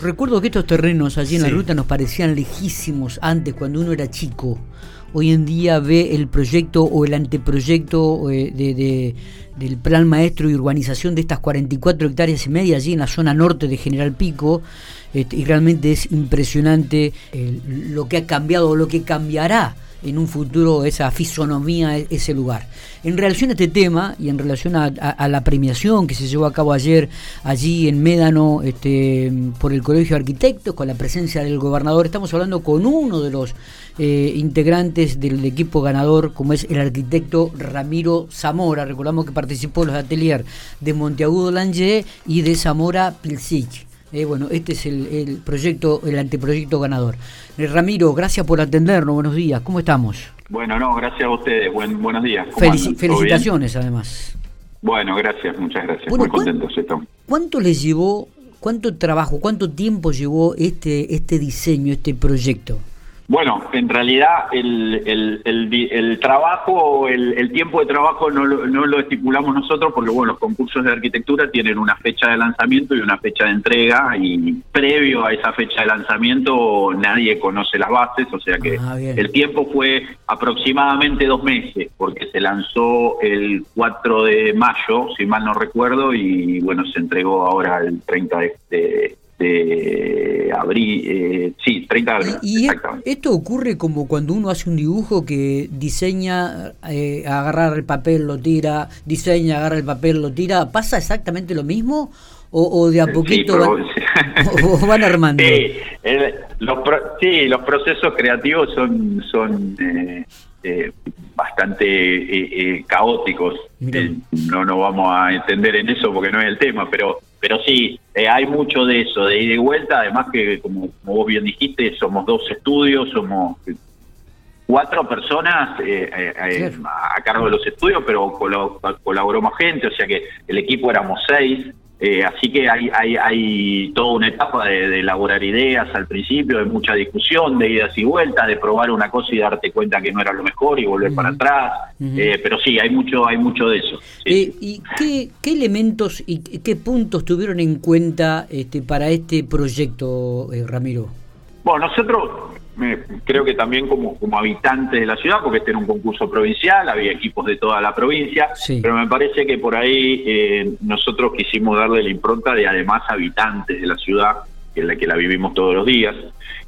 Recuerdo que estos terrenos allí en la ruta nos parecían lejísimos antes cuando uno era chico. Hoy en día ve el proyecto o el anteproyecto eh, de, del plan maestro y urbanización de estas 44 hectáreas y media allí en la zona norte de General Pico. Este, y realmente es impresionante eh, lo que ha cambiado o lo que cambiará en un futuro esa fisonomía, e-, ese lugar. En relación a este tema y en relación a, la premiación que se llevó a cabo ayer allí en Médano este, por el Colegio de Arquitectos, con la presencia del gobernador, estamos hablando con uno de los eh, integrantes del equipo ganador, como es el arquitecto Ramiro Zamora. Recordamos que participó en los ateliers de Monteagudo Lange y de Zamora Pilsich. Eh, bueno, este es el, proyecto, el anteproyecto ganador. Eh, Ramiro, gracias por atendernos. Buenos días. ¿Cómo estamos? Bueno, no, gracias a ustedes. Buen, buenos días. felicitaciones, además. Bueno, gracias, muchas gracias. Muy contento, ¿Cuánto les llevó, cuánto trabajo, cuánto tiempo llevó este, este diseño, este proyecto? Bueno, en realidad el, el, el, trabajo, el, tiempo de trabajo no lo, no lo estipulamos nosotros porque bueno, los concursos de arquitectura tienen una fecha de lanzamiento y una fecha de entrega y previo a esa fecha de lanzamiento nadie conoce las bases, o sea que ah, el tiempo fue aproximadamente dos meses porque se lanzó el 4 de mayo, si mal no recuerdo, y bueno, se entregó ahora el 30 de, de abril, eh, sí, 30 de abril. ¿Y esto ocurre como cuando uno hace un dibujo que diseña, eh, agarrar el papel, lo tira, diseña, agarra el papel, lo tira? ¿Pasa exactamente lo mismo? ¿O, de a poquito van, armando? Sí, los, sí, los procesos creativos son, son eh, eh, bastante eh, eh, caóticos. no nos vamos a entender en eso porque no es el tema, pero pero sí, hay mucho de eso, de ida y vuelta, además que como, vos bien dijiste, somos dos estudios, somos cuatro personas a cargo de los estudios, pero colaboró más gente, o sea que el equipo éramos seis, eh, así que hay, hay, hay, toda una etapa de, elaborar ideas al principio, de mucha discusión, de idas y vueltas, de probar una cosa y darte cuenta que no era lo mejor y volver para atrás. Eh, pero sí, hay mucho, hay mucho de eso. Eh, ¿Y qué, qué, elementos y qué puntos tuvieron en cuenta este, para este proyecto, Ramiro? Bueno, nosotros creo que también como, como habitantes de la ciudad, porque este era un concurso provincial, había equipos de toda la provincia, pero me parece que por ahí eh, nosotros quisimos darle la impronta de además habitantes de la ciudad, que es la que la vivimos todos los días,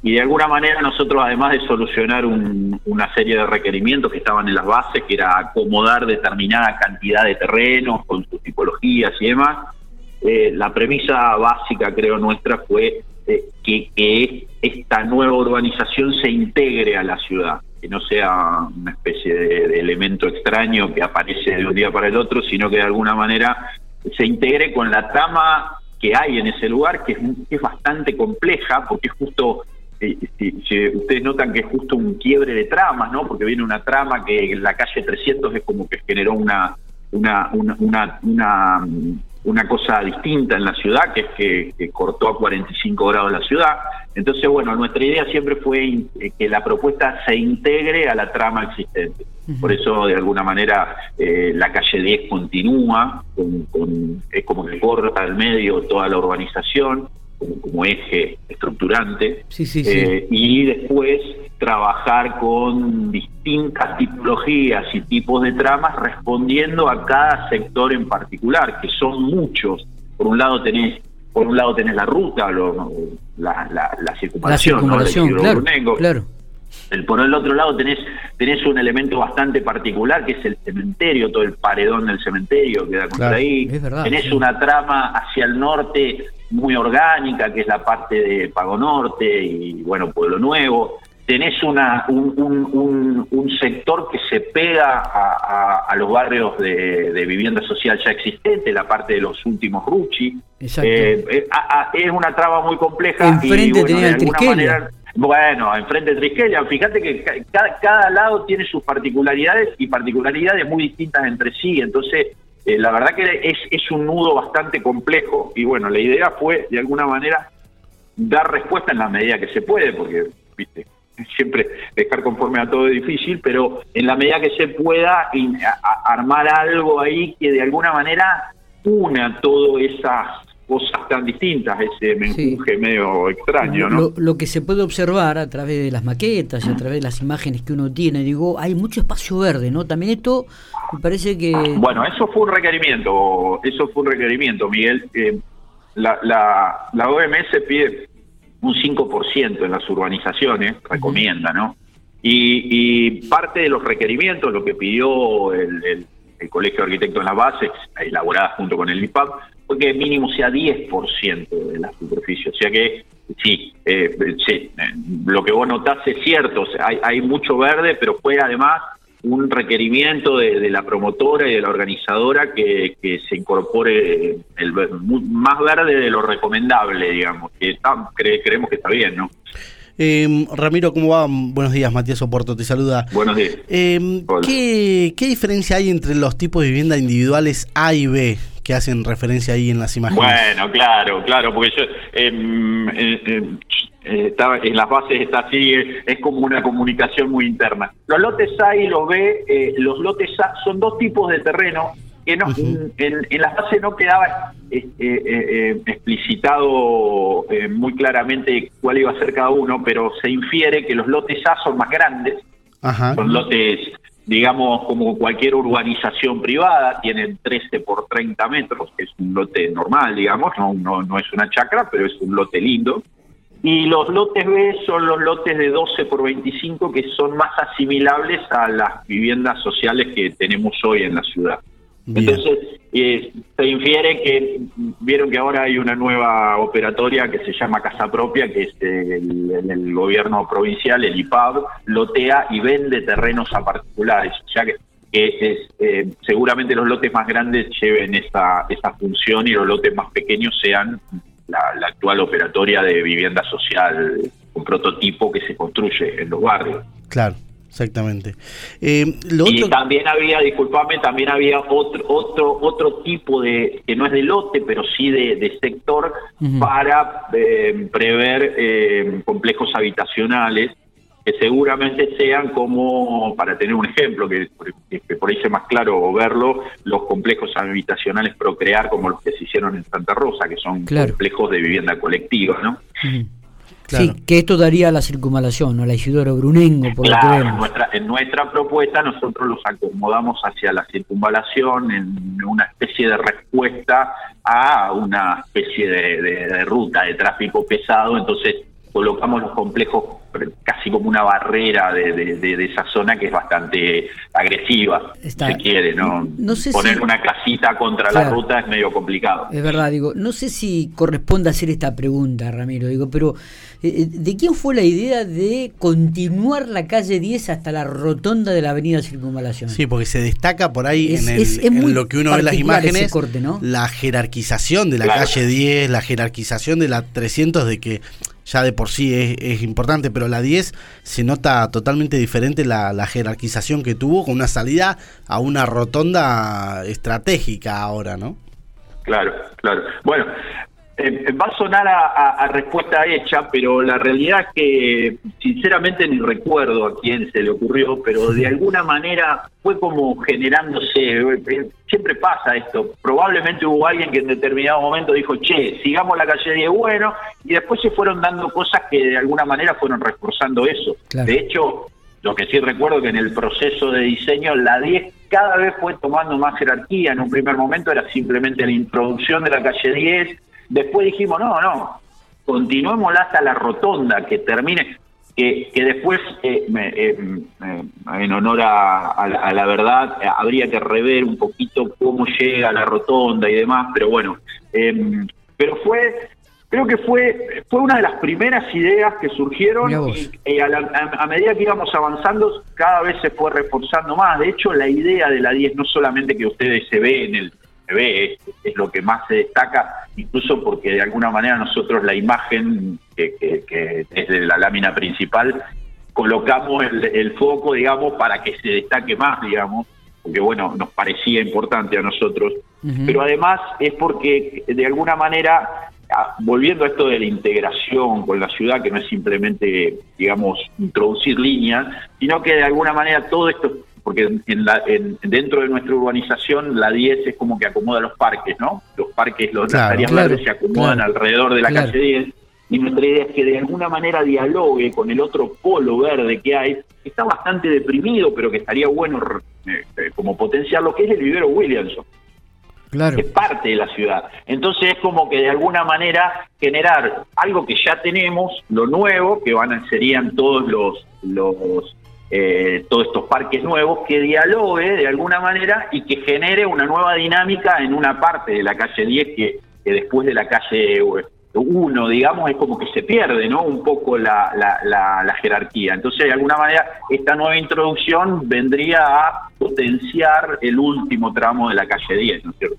y de alguna manera nosotros además de solucionar una serie de requerimientos que estaban en las bases, que era acomodar determinada cantidad de terrenos con sus tipologías y demás, eh, la premisa básica creo nuestra fue eh, que, esta nueva urbanización se integre a la ciudad, que no sea una especie de, elemento extraño que aparece de un día para el otro, sino que de alguna manera se integre con la trama que hay en ese lugar, que es, bastante compleja, porque es justo eh, si, ustedes notan que es justo un quiebre de tramas, ¿no? Porque viene una trama que en la calle 300 es como que generó una cosa distinta en la ciudad, que es que, cortó a 45 grados la ciudad. Entonces, bueno, nuestra idea siempre fue eh, que la propuesta se integre a la trama existente. Por eso, de alguna manera, eh, la calle 10 continúa, con, es como que corta al medio toda la urbanización, como, eje estructurante. Sí, sí, eh, y después trabajar con distintas tipologías y tipos de tramas respondiendo a cada sector en particular, que son muchos. Por un lado tenés por un lado tenés la ruta, la, la, circunvalación, claro, El, por el otro lado tenés, tenés un elemento bastante particular que es el cementerio, todo el paredón del cementerio que da contra ahí. tenés una trama hacia el norte muy orgánica, que es la parte de Pago Norte y bueno, Pueblo Nuevo tenés una, un, un, sector que se pega a, a, los barrios de, vivienda social ya existente, la parte de los últimos Ruchi. Eh, eh, es una traba muy compleja. Enfrente tenía bueno, enfrente de Triskelia, fíjate que cada, cada, lado tiene sus particularidades y particularidades muy distintas entre sí, entonces eh, la verdad que es, es un nudo bastante complejo y bueno, la idea fue de alguna manera dar respuesta en la medida que se puede, porque, viste, siempre dejar conforme a todo es difícil, pero en la medida que se pueda armar algo ahí que de alguna manera una todas esas cosas tan distintas, ese menjuje medio extraño, ¿no? Lo, que se puede observar a través de las maquetas y a través de las imágenes que uno tiene, digo, hay mucho espacio verde, ¿no? También esto me parece que... Bueno, eso fue un requerimiento, eso fue un requerimiento, Miguel. Eh, la, la, la OMS pide un 5% en las urbanizaciones, recomienda, ¿no? Y, parte de los requerimientos, lo que pidió el, Colegio de Arquitectos en las bases, elaborada junto con el IPAP, fue que mínimo sea 10% de la superficie. O sea que sí, eh, sí, lo que vos notás es cierto, hay, hay mucho verde, pero fue además un requerimiento de, la promotora y de la organizadora que, se incorpore el más verde de lo recomendable, digamos, que creemos que está bien, ¿no? Eh, Ramiro, ¿cómo va? Buenos días, Matías Oporto, te saluda. Buenos días. Em, ¿qué, diferencia hay entre los tipos de vivienda individuales A y B que hacen referencia ahí en las imágenes? Bueno, claro, claro, porque yo em, em, eh, estaba, en las bases está así, es, como una comunicación muy interna. Los lotes A y los B, eh, los lotes A son dos tipos de terreno que no, en, las bases no quedaba eh, eh, explicitado muy claramente cuál iba a ser cada uno, pero se infiere que los lotes A son más grandes, son lotes digamos, como cualquier urbanización privada, tienen 13 por 30 metros, que es un lote normal, digamos, no, no, no es una chacra, pero es un lote lindo. Y los lotes B son los lotes de 12 por 25 que son más asimilables a las viviendas sociales que tenemos hoy en la ciudad. Entonces, eh, se infiere que vieron que ahora hay una nueva operatoria que se llama Casa Propia, que es el, gobierno provincial, el IPAB, lotea y vende terrenos a particulares. Sea que, es, eh, seguramente los lotes más grandes lleven esa, esa función y los lotes más pequeños sean la, actual operatoria de vivienda social, un prototipo que se construye en los barrios. Claro. Exactamente. Eh, y también había, disculpame, también había otro otro otro tipo de, que no es de lote, pero sí de, sector, para eh, prever eh, complejos habitacionales que seguramente sean como, para tener un ejemplo, que, por ahí sea más claro verlo, los complejos habitacionales Procrear como los que se hicieron en Santa Rosa, que son complejos de vivienda colectiva, ¿no? Sí, que esto daría la circunvalación, ¿no? La Isidoro Brunengo, por lo que vemos. En nuestra, en nuestra propuesta nosotros los acomodamos hacia la circunvalación en una especie de respuesta a una especie de ruta de tráfico pesado, entonces colocamos los complejos casi como una barrera de, esa zona que es bastante agresiva, si se quiere, ¿no? Poner una casita contra la ruta es medio complicado. Es verdad, digo, no sé si corresponde hacer esta pregunta, Ramiro, digo, pero eh, eh, ¿de quién fue la idea de continuar la calle 10 hasta la rotonda de la avenida Circunvalación? Sí, porque se destaca por ahí en, lo que uno ve en las imágenes, la jerarquización de la calle 10, la jerarquización de la 300 de que ya de por sí es, importante, pero la 10 se nota totalmente diferente la, jerarquización que tuvo con una salida a una rotonda estratégica ahora, ¿no? Claro, claro. Bueno, eh, va a sonar a, respuesta hecha, pero la realidad es que sinceramente ni recuerdo a quién se le ocurrió, pero de alguna manera fue como generándose, eh, siempre pasa esto, probablemente hubo alguien que en determinado momento dijo, che, sigamos la calle 10, bueno, y después se fueron dando cosas que de alguna manera fueron reforzando eso. De hecho, lo que sí recuerdo que en el proceso de diseño la 10 cada vez fue tomando más jerarquía, en un primer momento era simplemente la introducción de la calle 10, Después dijimos, no, no, continuemos hasta la rotonda, que termine, que, que después, eh, eh, en honor a, la, verdad, habría que rever un poquito cómo llega a la rotonda y demás, pero bueno, em, pero fue, creo que fue, fue una de las primeras ideas que surgieron y, a, medida que íbamos avanzando cada vez se fue reforzando más. De hecho, la idea de la 10 no solamente que ustedes se ve en el ve, es, lo que más se destaca, incluso porque de alguna manera nosotros la imagen que, que, es de la lámina principal, colocamos el, foco, digamos, para que se destaque más, digamos, porque bueno, nos parecía importante a nosotros, pero además es porque de alguna manera, volviendo a esto de la integración con la ciudad, que no es simplemente, digamos, introducir líneas, sino que de alguna manera todo esto porque en la, dentro de nuestra urbanización la 10 es como que acomoda los parques, ¿no? Los parques, los, las áreas verdes se acomodan alrededor de la calle 10 y nuestra idea es que de alguna manera dialogue con el otro polo verde que hay, que está bastante deprimido, pero que estaría bueno eh, eh, como potenciar lo que es el vivero Williamson. Claro. Es parte de la ciudad. Entonces es como que de alguna manera generar algo que ya tenemos, lo nuevo, que van a, serían todos los, los eh, todos estos parques nuevos, que dialogue de alguna manera y que genere una nueva dinámica en una parte de la calle 10 que, que después de la calle uno, digamos, es como que se pierde, ¿no? Un poco la, la, jerarquía. Entonces, de alguna manera, esta nueva introducción vendría a potenciar el último tramo de la calle 10, ¿no es cierto?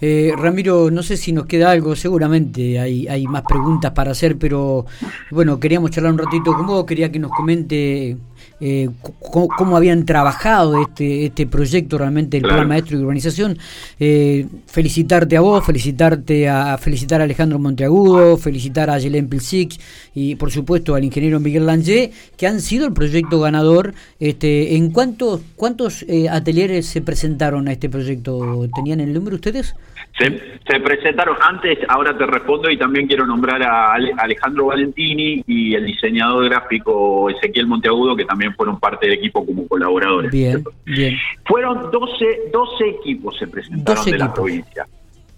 Eh, Ramiro, no sé si nos queda algo, seguramente hay, hay más preguntas para hacer, pero bueno, queríamos charlar un ratito con vos, quería que nos comente eh, cómo, habían trabajado este, este proyecto realmente el plan maestro de urbanización. Eh, felicitarte a vos, felicitarte a felicitar a Alejandro Monteagudo, felicitar a Yelén Pilsic y por supuesto al ingeniero Miguel Langer, que han sido el proyecto ganador. Este, ¿En cuántos cuántos eh, atelieres se presentaron a este proyecto? ¿Tenían el número ustedes? Se, presentaron antes, ahora te respondo y también quiero nombrar a Alejandro Valentini y el diseñador gráfico Ezequiel Monteagudo, que también fueron parte del equipo como colaboradores. Bien, bien. Fueron 12, 12 equipos se presentaron de la provincia.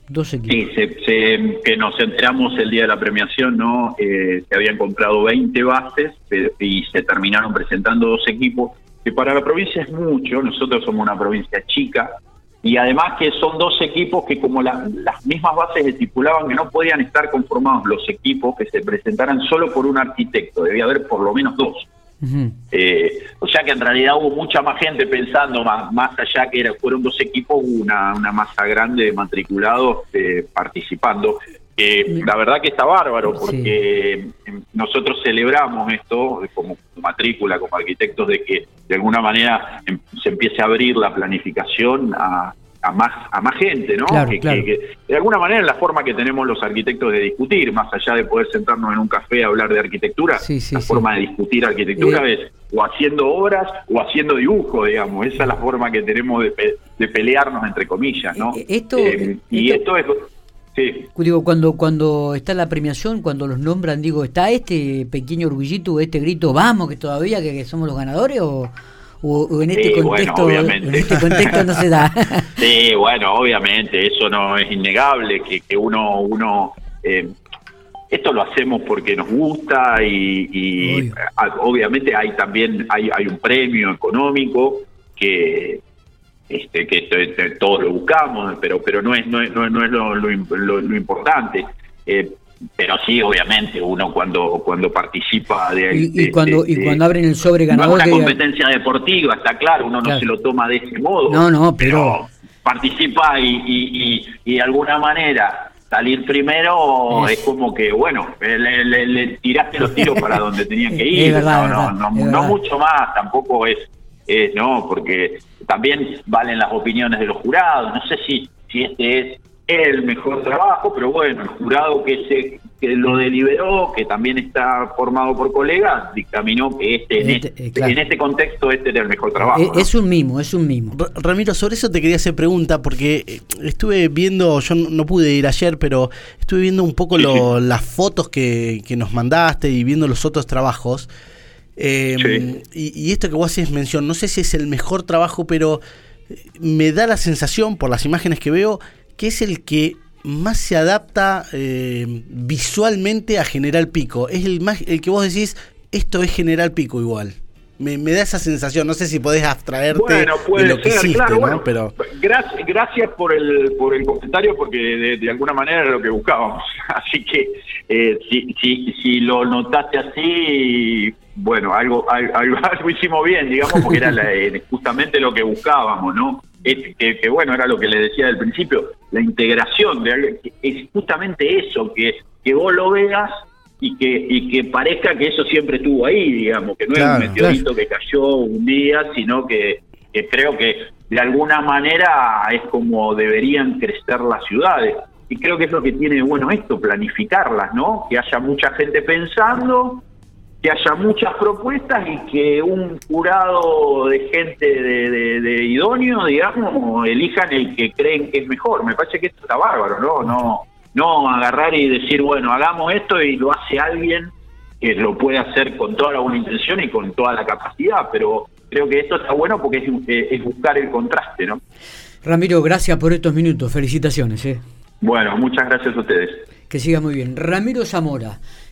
12 equipos. Sí, que nos enteramos el día de la premiación, ¿no? Eh, se habían comprado 20 bases y se terminaron presentando dos equipos, que para la provincia es mucho, nosotros somos una provincia chica, y además que son dos equipos que como las mismas bases estipulaban que no podían estar conformados los equipos que se presentaran solo por un arquitecto, debía haber por lo menos dos. Eh, o sea que en realidad hubo mucha más gente pensando, más, más allá que era, fueron dos equipos, hubo una, una masa grande de matriculados eh, participando. La verdad que está bárbaro porque nosotros celebramos esto como matrícula, como arquitectos, de que de alguna manera em, se empiece a abrir la planificación a, a más a más gente, ¿no? que, de alguna manera es la forma que tenemos los arquitectos de discutir, más allá de poder sentarnos en un café a hablar de arquitectura, la forma de discutir arquitectura eh. es o haciendo obras o haciendo dibujo, digamos, esa es la forma que tenemos de, de pelearnos entre comillas, ¿no? Eh, esto, eh, y esto, es Sí. Digo, cuando, cuando está la premiación, cuando los nombran, digo, ¿está este pequeño orgullito, este grito, vamos, que todavía que somos los ganadores o, o, en, este contexto, en este contexto no se da. sí, bueno, obviamente, eso no es innegable, que, que uno, uno eh, esto lo hacemos porque nos gusta y, obviamente hay también hay, hay un premio económico que este que todos lo buscamos pero pero no es no es, no es, lo, lo, importante eh, pero sí, obviamente, uno cuando cuando participa de... Y, cuando, y cuando abren el sobre ganador... No es una competencia deportiva, está claro, uno no se lo toma de ese modo. No, no, pero... participa y, y, de alguna manera salir primero es, como que, bueno, le, tiraste los tiros para donde tenían que ir. no, no, no, mucho más, tampoco es, es, no, porque también valen las opiniones de los jurados. No sé si, si este es el mejor trabajo, pero bueno, el jurado que se que lo deliberó, que también está formado por colegas, dictaminó que este, en, este, este, eh, este contexto este era el mejor trabajo. Eh, es, un mimo, es un mimo. Ramiro, sobre eso te quería hacer pregunta, porque eh, estuve viendo, yo no, pude ir ayer, pero estuve viendo un poco las fotos que, que, nos mandaste y viendo los otros trabajos. Y, y, esto que vos haces mención, no sé si es el mejor trabajo, pero me da la sensación, por las imágenes que veo, que es el que más se adapta eh, visualmente a General Pico. Es el, más, el que vos decís, esto es General Pico igual. Me, da esa sensación, no sé si podés abstraerte bueno, puede de lo que hiciste, ¿no? Pero... Gracias, gracias por el por el comentario, porque de, alguna manera era lo que buscábamos. Así que eh, si, si, si lo notaste así, bueno, algo, algo, algo, hicimos bien, digamos, porque era eh, justamente lo que buscábamos, ¿no? que, bueno, era lo que le decía al principio, la integración, de, es justamente eso, que, que vos lo veas y que, y que parezca que eso siempre estuvo ahí, digamos, que no es un meteorito que cayó un día, sino que, creo que de alguna manera es como deberían crecer las ciudades. Y creo que es lo que tiene bueno esto, planificarlas, ¿no? Que haya mucha gente pensando que haya muchas propuestas y que un jurado de gente de, de, idóneo, digamos, elijan el que creen que es mejor. Me parece que esto está bárbaro, ¿no? No, no agarrar y decir, bueno, hagamos esto y lo hace alguien que lo puede hacer con toda la buena intención y con toda la capacidad, pero creo que esto está bueno porque es, eh, es buscar el contraste, ¿no? Ramiro, gracias por estos minutos, felicitaciones. ¿eh? Bueno, muchas gracias a ustedes. Que siga muy bien. Ramiro Zamora